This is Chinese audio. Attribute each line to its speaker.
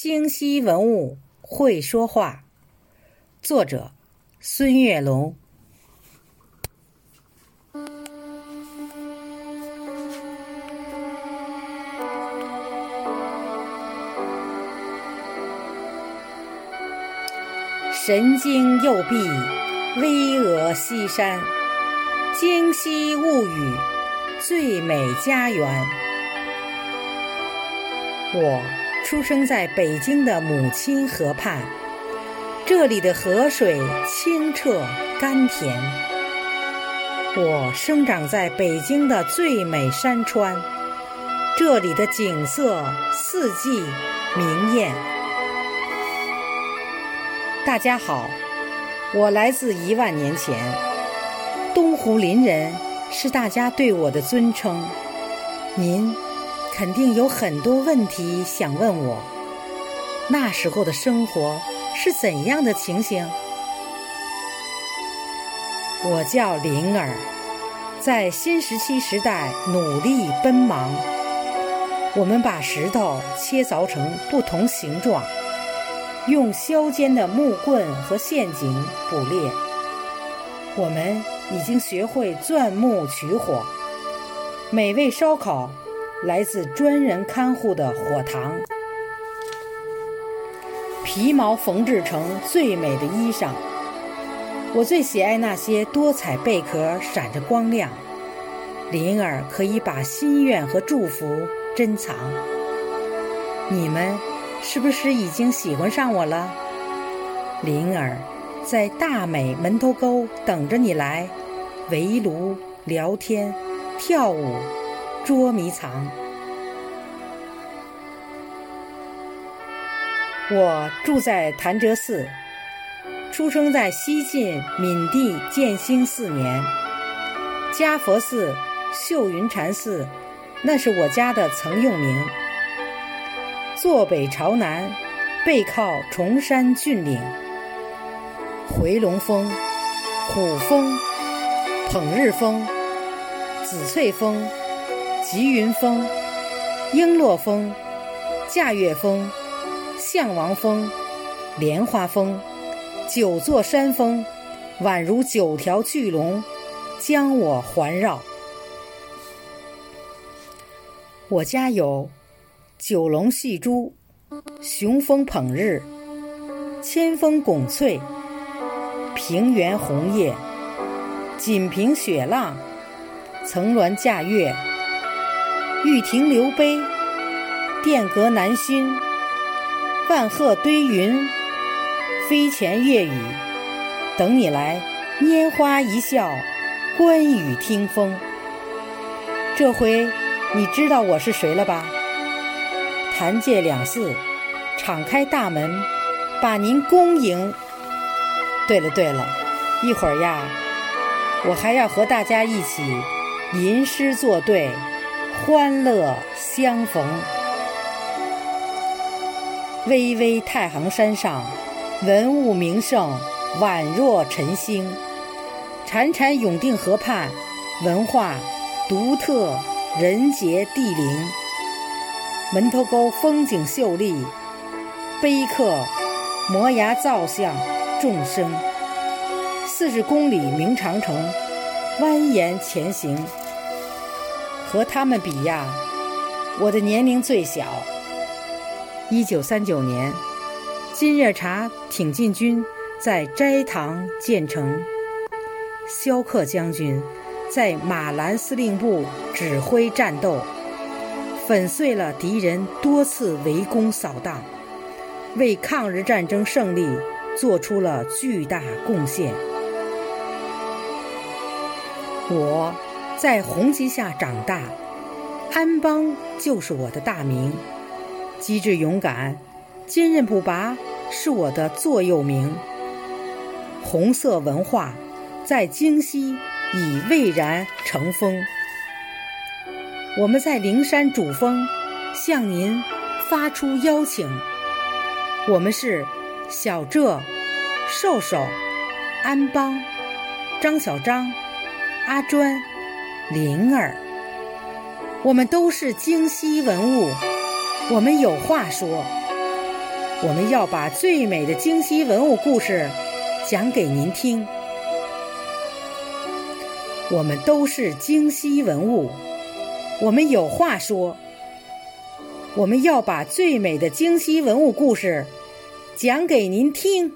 Speaker 1: 京西文物会说话，作者孙月龙。神经右臂，巍峨西山，京西物语，最美家园。我出生在北京的母亲河畔，这里的河水清澈甘甜。我生长在北京的最美山川，这里的景色四季明艳。大家好，我来自一万年前，东湖林人是大家对我的尊称。您肯定有很多问题想问我，那时候的生活是怎样的情形？我叫灵儿，在新石器时代努力奔忙。我们把石头切凿成不同形状。用削尖的木棍和陷阱捕猎。我们已经学会钻木取火，美味烧烤来自专人看护的火塘。皮毛缝制成最美的衣裳。我最喜爱那些多彩贝壳，闪着光亮。灵儿可以把心愿和祝福珍藏。你们。是不是已经喜欢上我了，灵儿？在大美门头沟等着你来，围炉聊天、跳舞、捉迷藏。我住在潭柘寺，出生在西晋闵帝建兴四年。嘉佛寺、秀云禅寺，那是我家的曾用名。坐北朝南，背靠崇山峻岭，回龙峰、虎峰、捧日峰、紫翠峰、吉云峰、璎珞峰、驾月峰、象王峰、莲花峰，九座山峰宛如九条巨龙，将我环绕。我家有。九龙戏珠，雄风捧日，千峰拱翠，平原红叶，锦屏雪浪，层峦驾月，玉亭流杯，殿阁南熏，万壑堆云，飞前月雨，等你来拈花一笑，观雨听风。这回你知道我是谁了吧？禅界两寺，敞开大门，把您恭迎。对了对了，一会儿呀，我还要和大家一起吟诗作对，欢乐相逢。巍巍太行山上，文物名胜宛若晨星；潺潺永定河畔，文化独特，人杰地灵。门头沟风景秀丽，碑刻摩崖造像众生。四十公里明长城蜿蜒前行，和他们比呀，我的年龄最小。一九三九年，金日茶挺进军在斋堂建成，萧克将军在马兰司令部指挥战斗。粉碎了敌人多次围攻扫荡，为抗日战争胜利做出了巨大贡献。我在红旗下长大，安邦就是我的大名。机智勇敢、坚韧不拔是我的座右铭。红色文化在京西已蔚然成风。我们在灵山主峰向您发出邀请。我们是小浙、瘦瘦、安邦、张小张、阿专、灵儿。我们都是京西文物，我们有话说。我们要把最美的京西文物故事讲给您听。我们都是京西文物，我们有话说。我们要把最美的京西文物故事讲给您听。